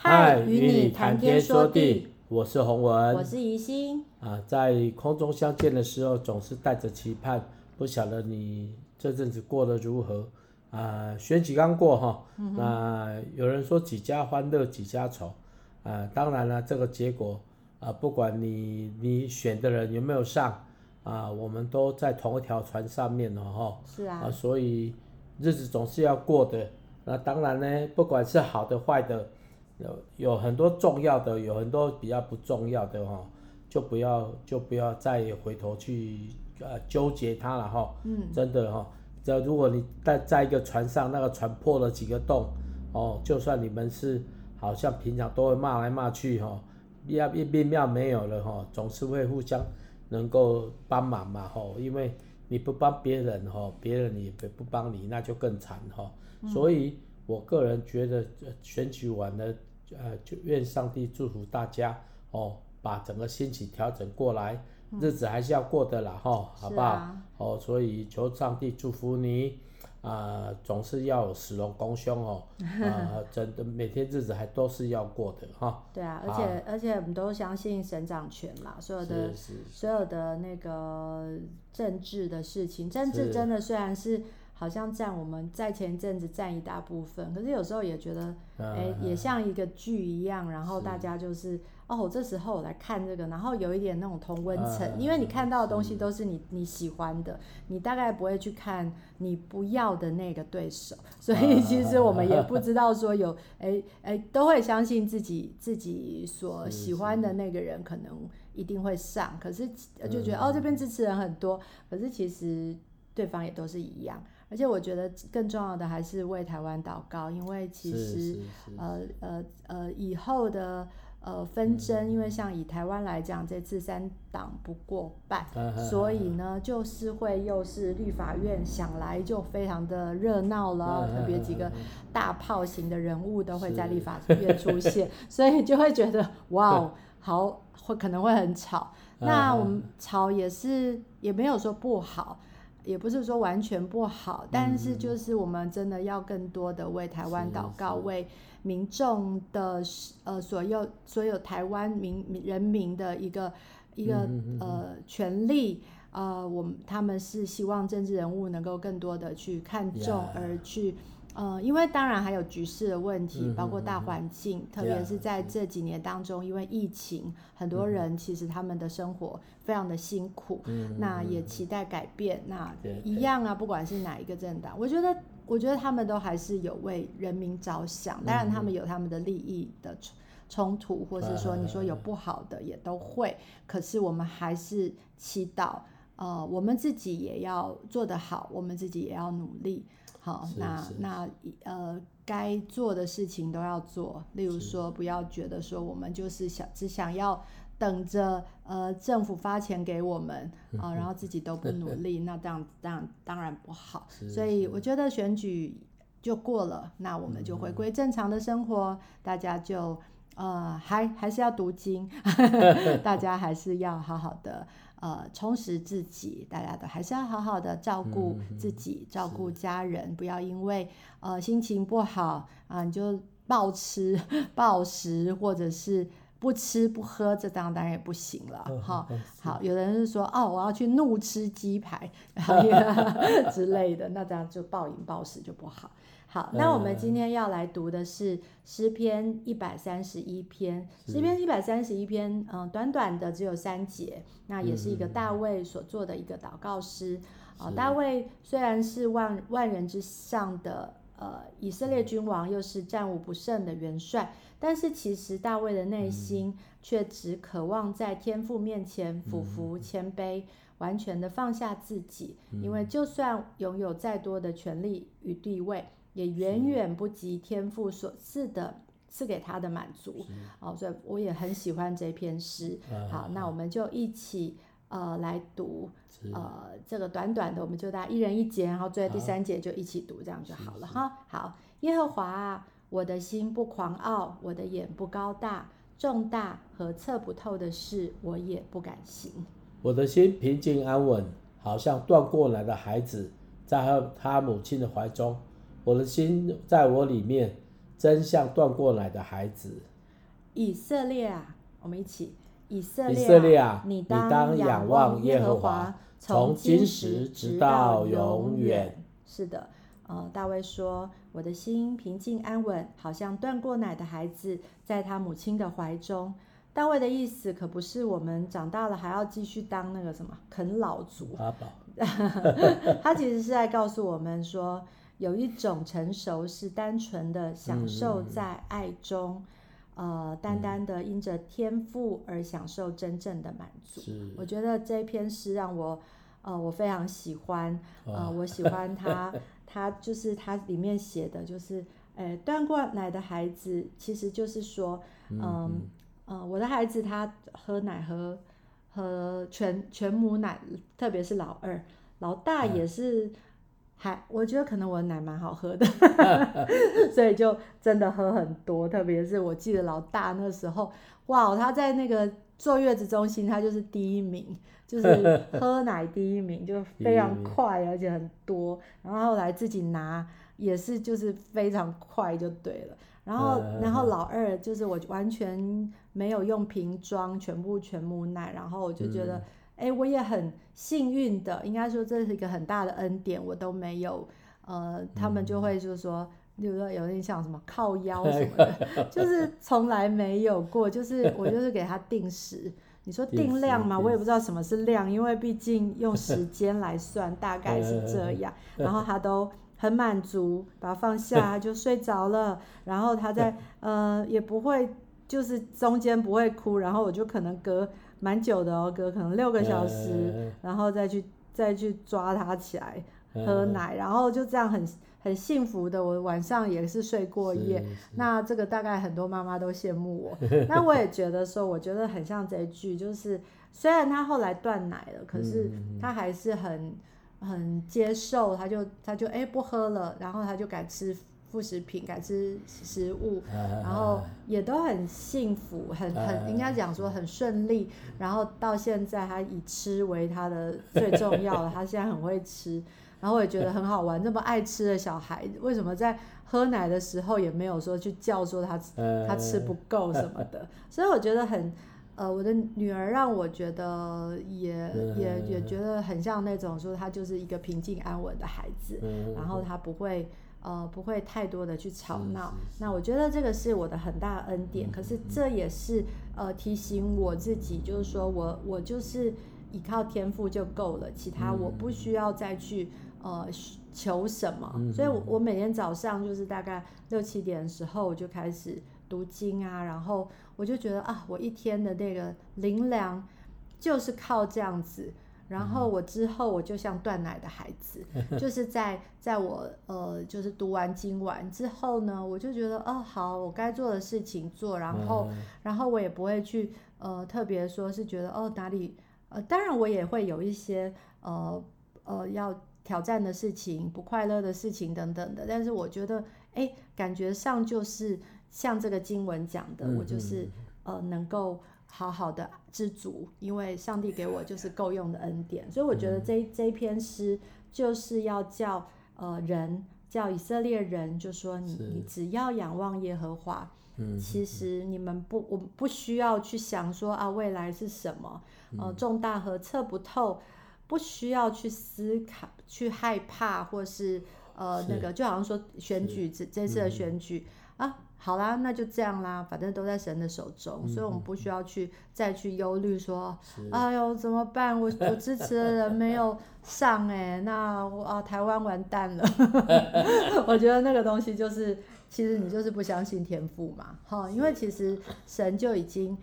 嗨，与你谈天说地，我是洪文，我是怡心。啊，在空中相见的时候，总是带着期盼。不晓得你这阵子过得如何？啊，选举刚过哈，嗯、那有人说几家欢乐几家愁。啊，当然了，这个结果啊，不管你你选的人有没有上，啊，我们都在同一条船上面了哈。是啊，啊，所以日子总是要过的。那当然呢，不管是好的坏的。有有很多重要的，有很多比较不重要的哈，就不要就不要再回头去呃纠结它了哈。嗯，真的哈，这如果你在在一个船上，那个船破了几个洞，哦，就算你们是好像平常都会骂来骂去哈，要一边要没有了哈，总是会互相能够帮忙嘛哈，因为你不帮别人哈，别人也不帮你，那就更惨哈。所以我个人觉得选举完了。呃，就愿上帝祝福大家哦，把整个心情调整过来，嗯、日子还是要过的啦哈，好不好？哦，所以求上帝祝福你，啊、呃，总是要有死龙功凶哦，啊、呃，真的每天日子还都是要过的哈。哦、对啊，而且好而且我们都相信神掌权嘛，所有的所有的那个政治的事情，政治真的虽然是。好像占我们在前一阵子占一大部分，可是有时候也觉得，哎、欸，也像一个剧一样，然后大家就是，是哦，这时候我来看这个，然后有一点那种同温层，因为你看到的东西都是你你喜欢的，你大概不会去看你不要的那个对手，所以其实我们也不知道说有，哎哎、都会相信自己自己所喜欢的那个人可能一定会上，可是就觉得哦，这边支持人很多，可是其实对方也都是一样。而且我觉得更重要的还是为台湾祷告，因为其实呃呃呃以后的呃纷争，嗯、因为像以台湾来讲，这次三党不过半，嗯、所以呢就是会又是立法院想来就非常的热闹了，嗯、特别几个大炮型的人物都会在立法院出现，所以就会觉得哇哦，好会可能会很吵。嗯、那我们吵也是也没有说不好。也不是说完全不好，但是就是我们真的要更多的为台湾祷告，为民众的呃所有所有台湾民人民的一个一个呃权利，呃，我们他们是希望政治人物能够更多的去看重而去。呃，因为当然还有局势的问题，包括大环境，特别是在这几年当中，因为疫情，很多人其实他们的生活非常的辛苦，那也期待改变。那一样啊，不管是哪一个政党，我觉得，我觉得他们都还是有为人民着想。当然，他们有他们的利益的冲突，或是说你说有 不好的也都会。可是我们还是祈祷，呃，我们自己也要做得好，我们自己也要努力。好，那那呃，该做的事情都要做。例如说，不要觉得说我们就是想只想要等着呃政府发钱给我们啊，呃，然后自己都不努力，那这样这样当然不好。所以我觉得选举就过了，那我们就回归正常的生活，大家就呃还还是要读经，大家还是要好好的。呃，充实自己，大家都还是要好好的照顾自己，嗯、照顾家人，不要因为呃心情不好啊、呃，你就暴吃 暴食，或者是不吃不喝，这当然也不行了哈。哦、好，有人是说哦，我要去怒吃鸡排 之类的，那这样就暴饮暴食就不好。好，那我们今天要来读的是诗篇一百三十一篇。诗篇一百三十一篇，嗯，短短的只有三节，那也是一个大卫所做的一个祷告诗。啊、嗯，大卫虽然是万万人之上的呃以色列君王，又是战无不胜的元帅，但是其实大卫的内心却只渴望在天父面前俯伏谦卑，完全的放下自己，因为就算拥有再多的权力与地位。也远远不及天父所赐的赐给他的满足，哦，所以我也很喜欢这篇诗。好，那我们就一起呃来读，呃这个短短的，我们就大家一人一节，然后坐在第三节就一起读，这样就好了哈。好，耶和华啊，我的心不狂傲，我的眼不高大，重大和测不透的事，我也不敢行。我的心平静安稳，好像断过奶的孩子，在他母亲的怀中。我的心在我里面，真像断过奶的孩子。以色列啊，我们一起，以色列，以色列啊，你当仰望耶和华，从今时直到永远。是的，呃，大卫说：“我的心平静安稳，好像断过奶的孩子，在他母亲的怀中。”大卫的意思可不是我们长大了还要继续当那个什么啃老族。他其实是在告诉我们说，有一种成熟是单纯的享受在爱中，嗯、呃，单单的因着天赋而享受真正的满足。我觉得这篇诗让我，呃，我非常喜欢，呃，我喜欢他，他就是他里面写的就是，呃，断过奶的孩子，其实就是说，嗯。嗯呃，我的孩子他喝奶喝喝全全母奶，特别是老二，老大也是还，还我觉得可能我的奶蛮好喝的，所以就真的喝很多。特别是我记得老大那时候，哇，他在那个坐月子中心，他就是第一名，就是 喝奶第一名，就非常快而且很多。然后后来自己拿也是就是非常快就对了。然后，然后老二就是我完全没有用瓶装，全部全母奶。然后我就觉得，哎、嗯，我也很幸运的，应该说这是一个很大的恩典，我都没有。呃，他们就会就是说，比如说有点像什么靠腰 什么的，就是从来没有过。就是我就是给他定时，你说定量嘛，我也不知道什么是量，因为毕竟用时间来算，大概是这 样。然后他都。很满足，把它放下 就睡着了。然后他在呃也不会，就是中间不会哭。然后我就可能隔蛮久的哦，隔可能六个小时，然后再去再去抓他起来喝奶，然后就这样很很幸福的。我晚上也是睡过夜。那这个大概很多妈妈都羡慕我。那我也觉得说，我觉得很像这一句，就是虽然他后来断奶了，可是他还是很。很接受，他就他就哎、欸、不喝了，然后他就改吃副食品，改吃食物，然后也都很幸福，很很应该讲说很顺利，然后到现在他以吃为他的最重要的，他现在很会吃，然后我也觉得很好玩，那么爱吃的小孩，为什么在喝奶的时候也没有说去叫说他他吃不够什么的，所以我觉得很。呃，我的女儿让我觉得也也也觉得很像那种说她就是一个平静安稳的孩子，然后她不会呃不会太多的去吵闹。那我觉得这个是我的很大的恩典，可是这也是呃提醒我自己，就是说我我就是依靠天赋就够了，其他我不需要再去呃求什么。所以我，我每天早上就是大概六七点的时候我就开始。读经啊，然后我就觉得啊，我一天的那个灵粮就是靠这样子。然后我之后我就像断奶的孩子，就是在在我呃，就是读完经完之后呢，我就觉得哦，好，我该做的事情做，然后然后我也不会去呃特别说是觉得哦哪里呃，当然我也会有一些呃呃要挑战的事情、不快乐的事情等等的，但是我觉得哎，感觉上就是。像这个经文讲的，我就是呃能够好好的知足，因为上帝给我就是够用的恩典，所以我觉得这这篇诗就是要叫呃人叫以色列人，就说你你只要仰望耶和华，其实你们不我不需要去想说啊未来是什么，呃。重大和测不透，不需要去思考去害怕或是呃那个就好像说选举这这次的选举。啊。好啦，那就这样啦，反正都在神的手中，嗯、所以我们不需要去再去忧虑说，哎呦怎么办？我我支持的人没有上哎、欸，那我啊台湾完蛋了。我觉得那个东西就是，其实你就是不相信天赋嘛，哈，因为其实神就已经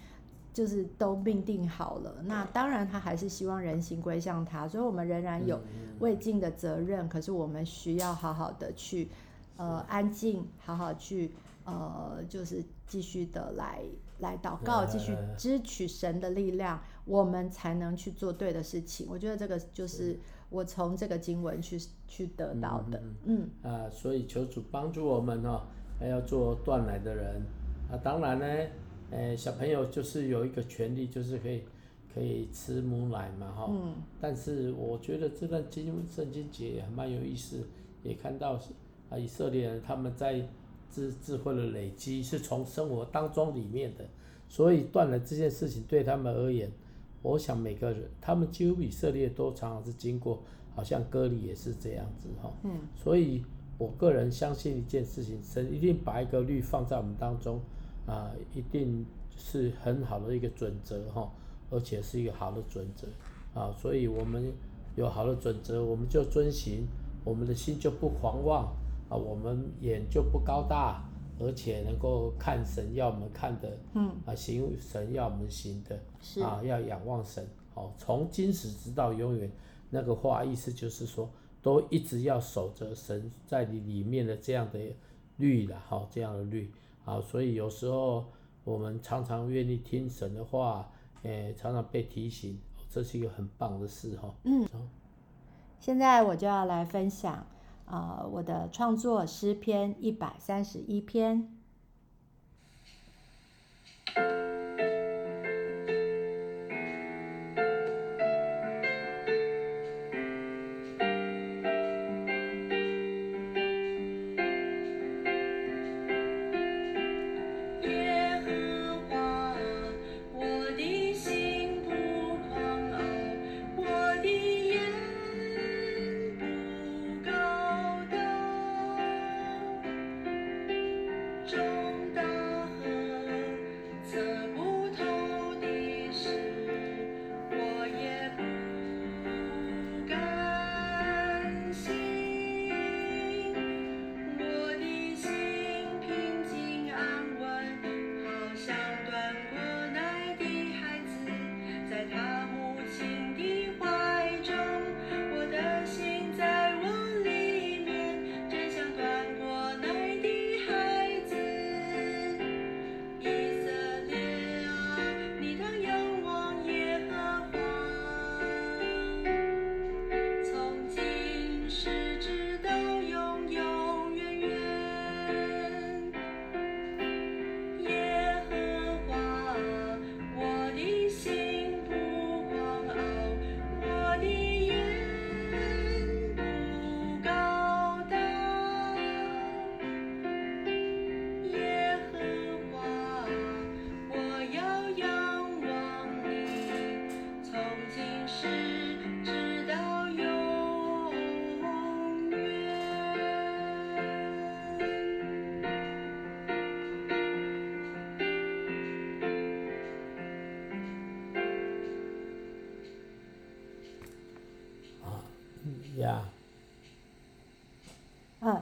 就是都命定好了，那当然他还是希望人心归向他，所以我们仍然有未尽的责任，可是我们需要好好的去呃安静，好好去。呃，就是继续的来来祷告，继续支取神的力量，我们才能去做对的事情。我觉得这个就是我从这个经文去去得到的。嗯，嗯啊，所以求主帮助我们哦，还要做断奶的人啊。当然呢，呃，小朋友就是有一个权利，就是可以可以吃母奶嘛，哈。嗯。但是我觉得这段经圣经节也蛮有意思，也看到啊，以色列人他们在。智智慧的累积，是从生活当中里面的，所以断了这件事情对他们而言，我想每个人他们几乎以色列都常常是经过，好像割礼也是这样子哈。嗯。所以我个人相信一件事情，神一定把一个律放在我们当中，啊，一定是很好的一个准则哈，而且是一个好的准则啊，所以我们有好的准则，我们就遵循，我们的心就不狂妄。啊，我们眼就不高大，而且能够看神要我们看的，嗯，啊，行神要我们行的，是啊，要仰望神，好，从今时直到永远，那个话意思就是说，都一直要守着神在你里面的这样的律了，好，这样的律，啊，所以有时候我们常常愿意听神的话，诶，常常被提醒，这是一个很棒的事哈。嗯，现在我就要来分享。呃，我的创作诗篇一百三十一篇。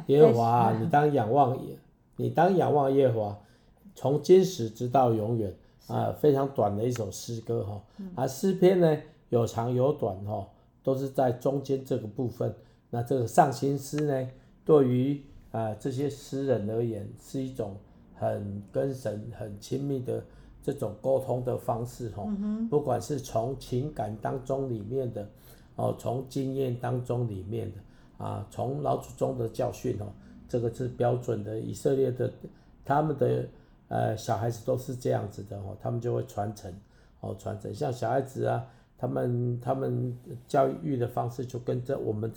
耶和华，你当仰望耶，你当仰望耶和华，从今时直到永远啊，非常短的一首诗歌哈。啊，诗篇呢有长有短哈，都是在中间这个部分。那这个上行诗呢，对于啊这些诗人而言，是一种很跟神很亲密的这种沟通的方式哈。不管是从情感当中里面的，哦，从经验当中里面的。啊，从老祖宗的教训哦，这个是标准的。以色列的他们的呃小孩子都是这样子的哦，他们就会传承哦，传承。像小孩子啊，他们他们教育的方式就跟这我们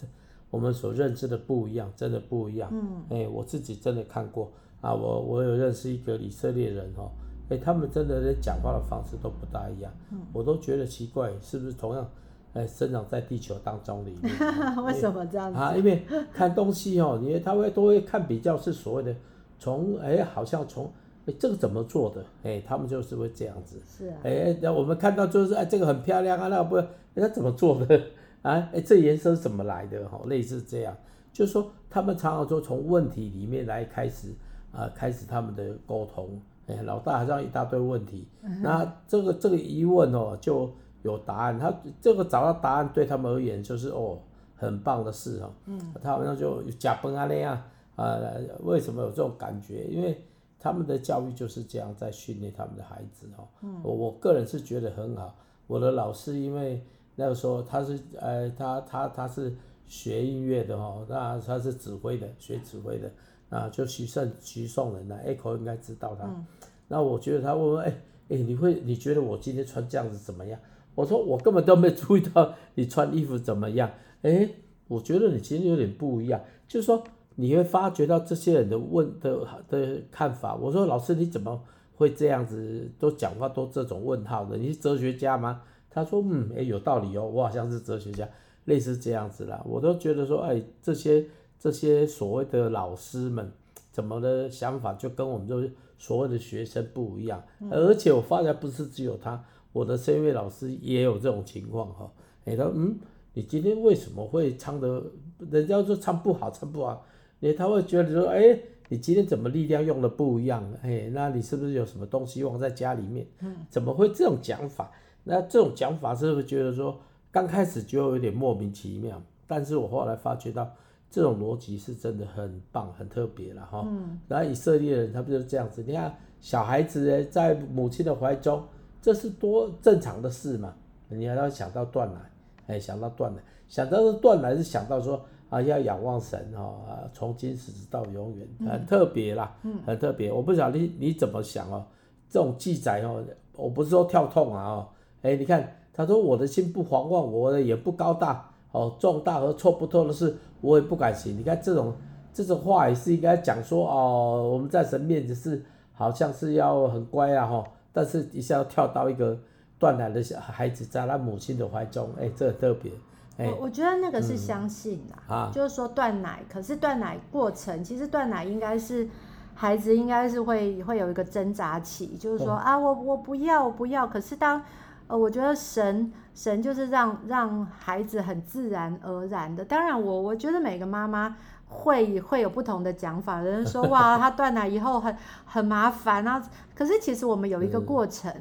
我们所认知的不一样，真的不一样。嗯，哎，我自己真的看过啊，我我有认识一个以色列人哦，哎，他们真的连讲话的方式都不大一样，嗯，我都觉得奇怪，是不是同样？哎，生长在地球当中里面，为什么这样子啊？因为看东西哦，因为他会都会看比较是所谓的从哎，好像从哎这个怎么做的哎，他们就是会这样子。是啊。哎，那我们看到就是哎这个很漂亮啊，那不人家怎么做的啊？哎，这颜色是怎么来的？哈，类似这样，就是说他们常常说从问题里面来开始啊，开始他们的沟通。哎，老大好像一大堆问题，那这个这个疑问哦就。有答案，他这个找到答案对他们而言就是哦，很棒的事哦。嗯，他好像就假崩啊那样啊，为什么有这种感觉？因为他们的教育就是这样在训练他们的孩子哦。嗯，我我个人是觉得很好。我的老师因为那个时候他是呃他他他是学音乐的哦，那他是指挥的，学指挥的啊，就徐胜徐颂仁呢，Echo 应该知道他。嗯，那我觉得他问问哎哎，你会你觉得我今天穿这样子怎么样？我说我根本都没注意到你穿衣服怎么样，哎，我觉得你其实有点不一样，就是说你会发觉到这些人的问的的看法。我说老师你怎么会这样子？都讲话都这种问号的？你是哲学家吗？他说嗯，哎、欸，有道理哦，我好像是哲学家，类似这样子啦。我都觉得说，哎、欸，这些这些所谓的老师们怎么的想法就跟我们这所谓的学生不一样。嗯、而且我发现不是只有他，我的这位老师也有这种情况哈。哎、欸，他说嗯，你今天为什么会唱的？人家说唱不好，唱不好。你他会觉得说，哎、欸，你今天怎么力量用的不一样？哎、欸，那你是不是有什么东西忘在家里面？嗯，怎么会这种讲法？那这种讲法是不是觉得说，刚开始就有点莫名其妙？但是我后来发觉到，这种逻辑是真的很棒、很特别了哈。嗯。然后以色列人他不就是这样子？你看小孩子呢，在母亲的怀中，这是多正常的事嘛？你还要想到断奶，哎、欸，想到断奶，想到断奶是想到说。啊，要仰望神哦，啊，从今时直到永远，很特别啦，嗯，很特别。我不晓得你你怎么想哦，这种记载哦，我不是说跳痛啊哦，哎，你看他说我的心不狂妄，我的也不高大哦，重大和错不透的事，我也不敢行。你看这种这种话也是应该讲说哦，我们在神面前是好像是要很乖啊哈，但是一下要跳到一个断奶的小孩子在他母亲的怀中，哎，这很特别。我我觉得那个是相信啦，嗯啊、就是说断奶，可是断奶过程，其实断奶应该是孩子应该是会会有一个挣扎期，就是说、嗯、啊，我我不要我不要，可是当呃，我觉得神神就是让让孩子很自然而然的，当然我我觉得每个妈妈会会有不同的讲法，有人说哇，他断奶以后很很麻烦啊，可是其实我们有一个过程，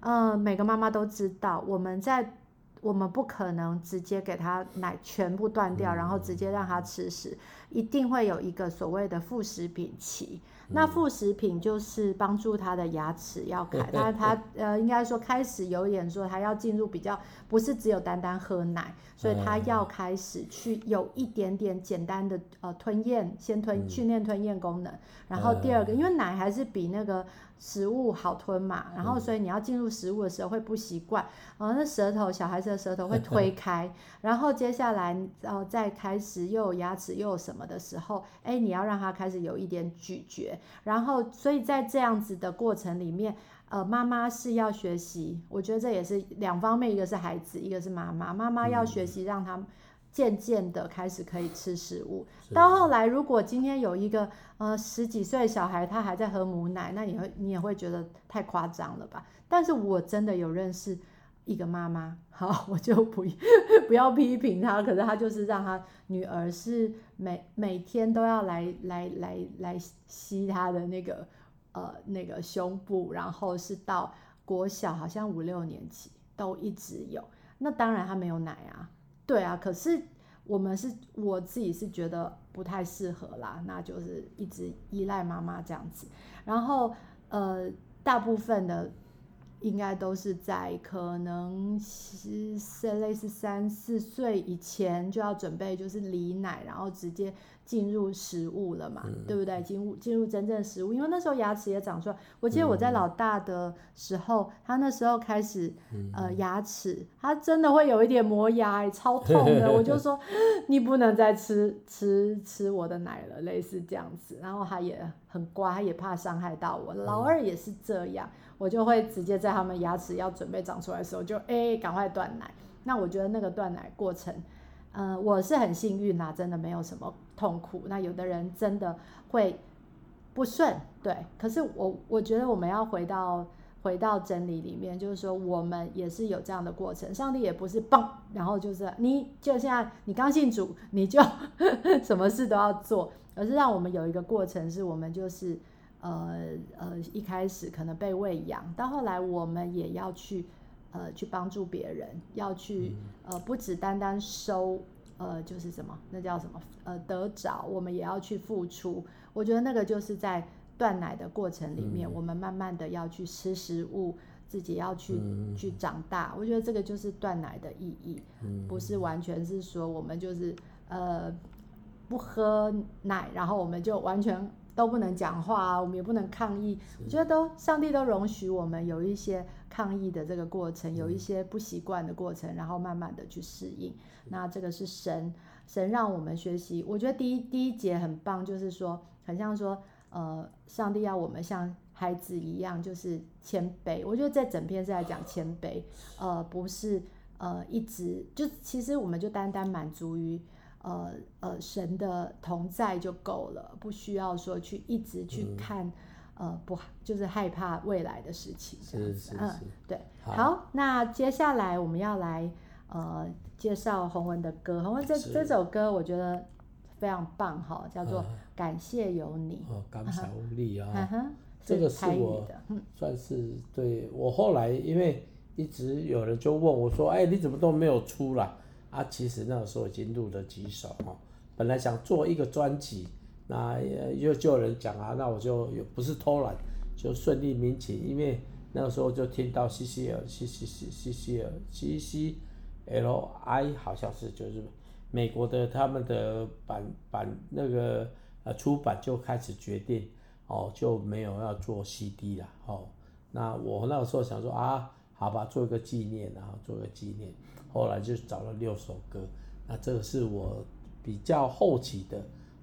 嗯、呃，每个妈妈都知道我们在。我们不可能直接给他奶全部断掉，然后直接让他吃食，一定会有一个所谓的副食品期。那副食品就是帮助他的牙齿要开，他他呃应该说开始有点说他要进入比较不是只有单单喝奶，所以他要开始去有一点点简单的呃吞咽，先吞训练吞咽功能，然后第二个因为奶还是比那个。食物好吞嘛，然后所以你要进入食物的时候会不习惯，然后那舌头小孩子的舌头会 推开，然后接下来然后再开始又有牙齿又有什么的时候，哎，你要让他开始有一点咀嚼，然后所以在这样子的过程里面，呃，妈妈是要学习，我觉得这也是两方面，一个是孩子，一个是妈妈，妈妈要学习让他。渐渐的开始可以吃食物，到后来如果今天有一个呃十几岁小孩，他还在喝母奶，那你会你也会觉得太夸张了吧？但是我真的有认识一个妈妈，好，我就不 不要批评她，可是她就是让她女儿是每每天都要来来来来吸她的那个呃那个胸部，然后是到国小好像五六年级都一直有，那当然她没有奶啊。对啊，可是我们是我自己是觉得不太适合啦，那就是一直依赖妈妈这样子。然后呃，大部分的应该都是在可能是类似三四岁以前就要准备就是离奶，然后直接。进入食物了嘛，嗯、对不对？进入进入真正食物，因为那时候牙齿也长出来。我记得我在老大的时候，嗯、他那时候开始，嗯、呃，牙齿他真的会有一点磨牙，超痛的。我就说，你不能再吃吃吃我的奶了，类似这样子。然后他也很乖，他也怕伤害到我。老二也是这样，我就会直接在他们牙齿要准备长出来的时候，就哎，赶快断奶。那我觉得那个断奶过程。呃，我是很幸运啦，真的没有什么痛苦。那有的人真的会不顺，对。可是我我觉得我们要回到回到真理里面，就是说我们也是有这样的过程。上帝也不是嘣，然后就是你就现在你刚信主，你就 什么事都要做，而是让我们有一个过程，是我们就是呃呃一开始可能被喂养，到后来我们也要去。呃，去帮助别人，要去呃，不只单单收，呃，就是什么，那叫什么？呃，得着，我们也要去付出。我觉得那个就是在断奶的过程里面，嗯、我们慢慢的要去吃食物，自己要去、嗯、去长大。我觉得这个就是断奶的意义，嗯、不是完全是说我们就是呃不喝奶，然后我们就完全都不能讲话啊，我们也不能抗议。我觉得都上帝都容许我们有一些抗议的这个过程，有一些不习惯的过程，然后慢慢的去适应。那这个是神神让我们学习。我觉得第一第一节很棒，就是说很像说，呃，上帝要我们像孩子一样，就是谦卑。我觉得在整篇是在讲谦卑，呃，不是呃一直就其实我们就单单满足于。呃呃，神的同在就够了，不需要说去一直去看，嗯、呃，不就是害怕未来的事情这样子。是是是。嗯，对。好，好，那接下来我们要来呃介绍洪文的歌。洪文这这首歌我觉得非常棒哈，叫做《感谢有你》。哦，感谢有你啊。嗯。这个是我算是对我后来，因为一直有人就问我说：“哎，你怎么都没有出来？”啊，其实那个时候已经录了几首哈，本来想做一个专辑，那又就有人讲啊，那我就不是偷懒，就顺利民情，因为那个时候就听到 C C L C C C C C L C C L I 好像是就是美国的他们的版版那个呃出版就开始决定哦，就没有要做 C D 了哦，那我那个时候想说啊，好吧，做一个纪念，然后做个纪念。后来就找了六首歌，那这个是我比较后期的，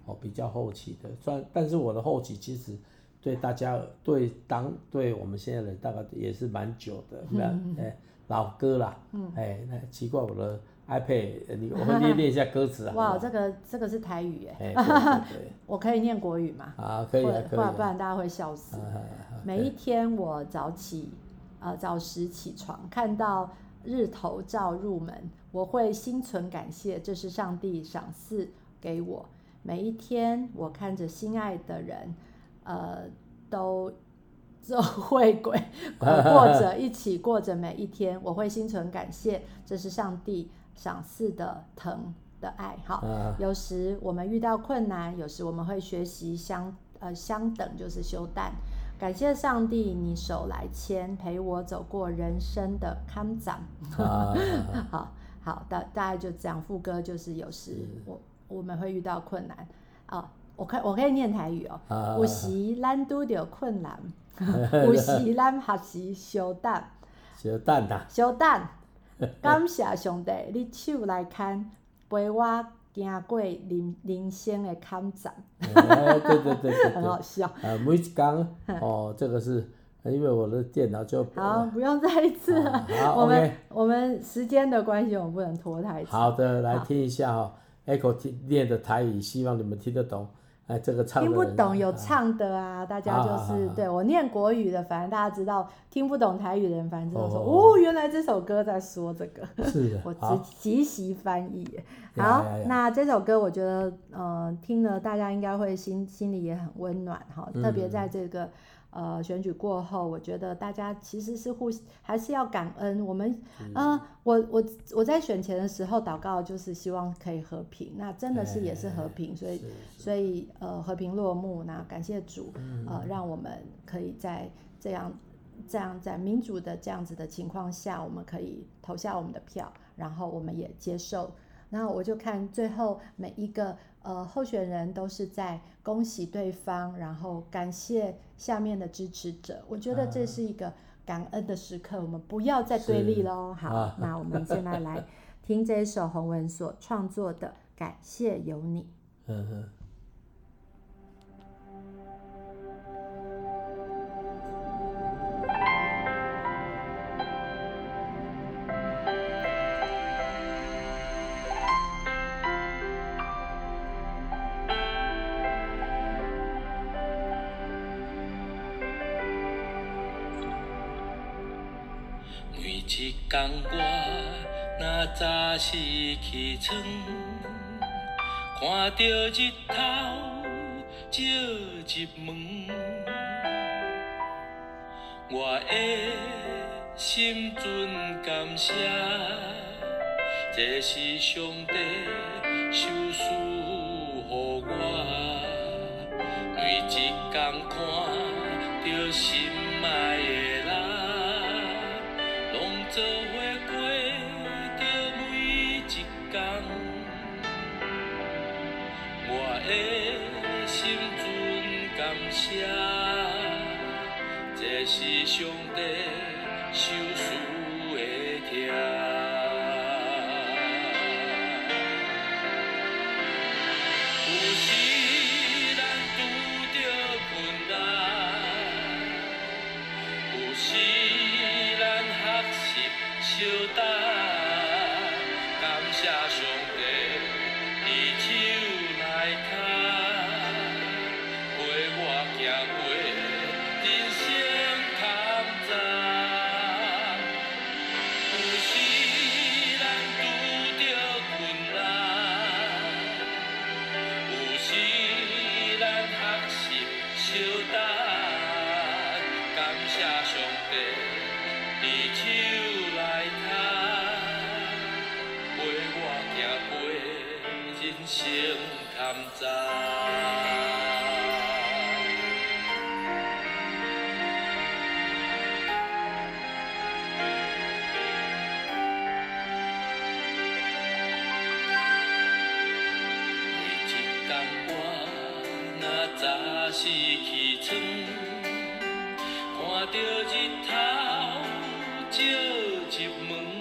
哦，比较后期的，算，但是我的后期其实对大家对当对我们现在人大概也是蛮久的，那哎、嗯欸、老歌啦，哎、嗯欸、那奇怪我的 iPad，你我会念念一下歌词啊。哇，这个这个是台语耶，我可以念国语吗？啊，可以啊，可以啊，不然大家会笑死。每一天我早起，呃，早时起床看到。日头照入门，我会心存感谢，这是上帝赏赐给我。每一天，我看着心爱的人，呃，都都会鬼 过着一起过着每一天，我会心存感谢，这是上帝赏赐的疼的爱。好，有时我们遇到困难，有时我们会学习相呃相等，就是修但。感谢上帝，你手来牵，陪我走过人生的坎障。好好的，大概就这样。副歌就是有时我我们会遇到困难啊、哦，我可我可以念台语哦。有时咱拄着困难，有时咱学习修但。修但呐。修但，感谢上帝，你手来牵，陪我。经过人人生的坎站，哎，对对对对，很好笑。啊，每一讲哦，这个是因为我的电脑就好，不用再一次了。我们我们时间的关系，我们不能拖太久。好的，来听一下哈，Echo 听念的台语，希望你们听得懂。哎，这个唱听不懂有唱的啊，大家就是对我念国语的，反正大家知道听不懂台语的人，反正知道说哦，原来这首歌在说这个。是的，我即即席翻译。好，那这首歌我觉得，呃，听了大家应该会心心里也很温暖哈，特别在这个。呃，选举过后，我觉得大家其实是互还是要感恩。我们，嗯、呃，我我我在选前的时候祷告，就是希望可以和平。那真的是也是和平，所以所以呃和平落幕。那感谢主，呃，让我们可以在这样这样在民主的这样子的情况下，我们可以投下我们的票，然后我们也接受。然后我就看最后每一个。呃，候选人都是在恭喜对方，然后感谢下面的支持者。我觉得这是一个感恩的时刻，我们不要再对立喽。好，啊、那我们现在来 听这一首洪文所创作的《感谢有你》。嗯哼。早时起床，看到日头照入门，我的心存感谢，这是上帝授赐予我，每一天看到心是上帝手术的痛。有时咱拄着困难，有时咱学习相等，照入门，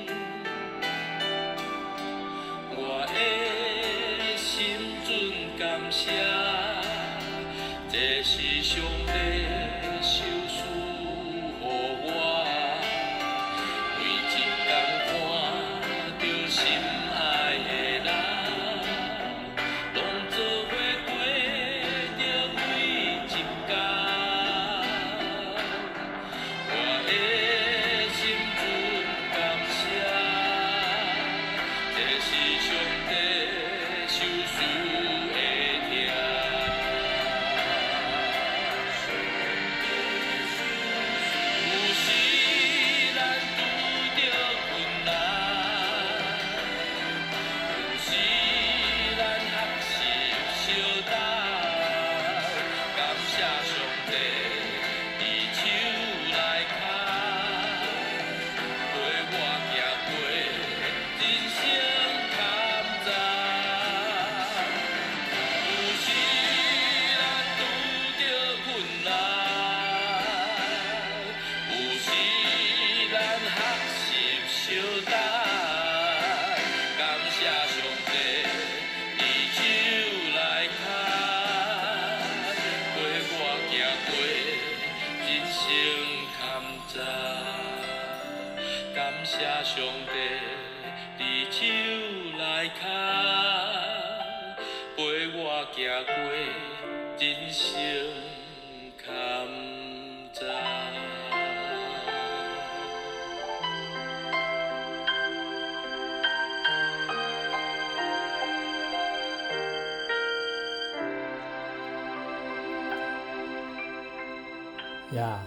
呀，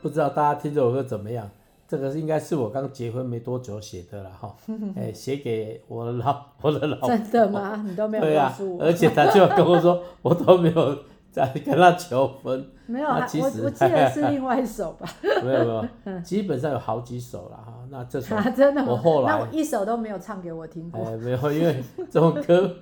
不知道大家听这首歌怎么样？这个应该是我刚结婚没多久写的了哈，哎，写给我的老我的老婆。真的吗？你都没有告诉我。对啊，而且他就跟我说，我都没有在跟他求婚。没有，其实我我记得 是另外一首吧。没有没有，基本上有好几首了哈。那这首真的吗？我后来那我一首都没有唱给我听过。哎，没有，因为这首歌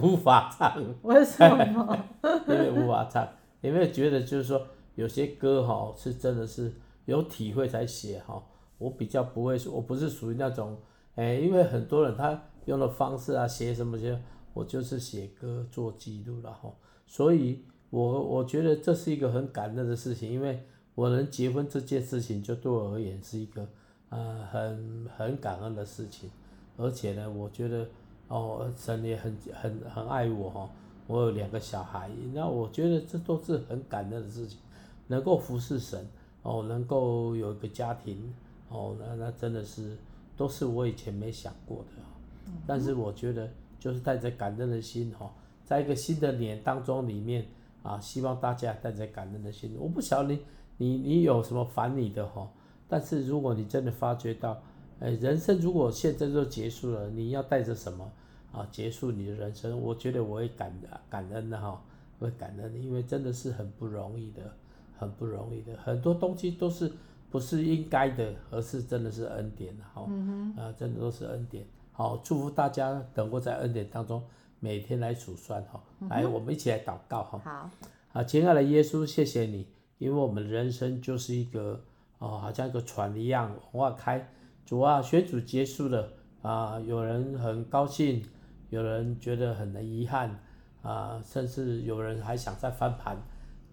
无法唱。为什么？因为无法唱，有没有觉得就是说？有些歌哈是真的是有体会才写哈，我比较不会说，我不是属于那种，哎，因为很多人他用的方式啊，写什么些，我就是写歌做记录了哈，所以我我觉得这是一个很感恩的事情，因为我能结婚这件事情就对我而言是一个呃很很感恩的事情，而且呢，我觉得哦神也很很很爱我哈，我有两个小孩，那我觉得这都是很感恩的事情。能够服侍神，哦，能够有一个家庭，哦，那那真的是都是我以前没想过的，嗯、但是我觉得就是带着感恩的心，哈，在一个新的年当中里面啊，希望大家带着感恩的心。我不晓得你你你有什么烦你的哈，但是如果你真的发觉到，哎，人生如果现在就结束了，你要带着什么啊结束你的人生？我觉得我会感感恩的哈，会感恩，因为真的是很不容易的。很不容易的，很多东西都是不是应该的，而是真的是恩典哈，嗯、哼啊，真的都是恩典。好，祝福大家能够在恩典当中每天来数算哈，来，我们一起来祷告哈。好，啊，亲爱的耶稣，谢谢你，因为我们人生就是一个哦，好像一个船一样往外开。主啊，选主结束了啊，有人很高兴，有人觉得很遗憾啊，甚至有人还想再翻盘。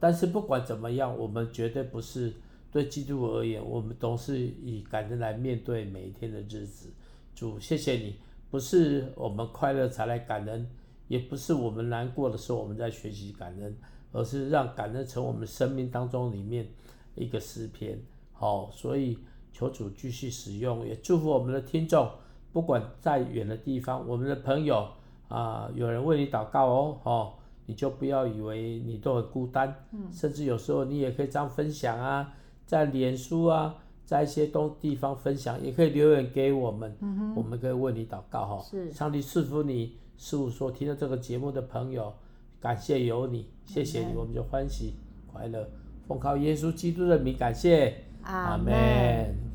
但是不管怎么样，我们绝对不是对基督而言，我们都是以感恩来面对每一天的日子。主，谢谢你，不是我们快乐才来感恩，也不是我们难过的时候我们在学习感恩，而是让感恩成我们生命当中里面一个诗篇。好，所以求主继续使用，也祝福我们的听众，不管在远的地方，我们的朋友啊，有人为你祷告哦，哦，你就不要以为你都很孤单，嗯，甚至有时候你也可以这样分享啊，在脸书啊。在一些东地方分享，也可以留言给我们，嗯、我们可以为你祷告哈。是，上帝赐福你，是我所听到这个节目的朋友，感谢有你，谢谢你，我们就欢喜快乐，奉靠耶稣基督的名感谢，阿门。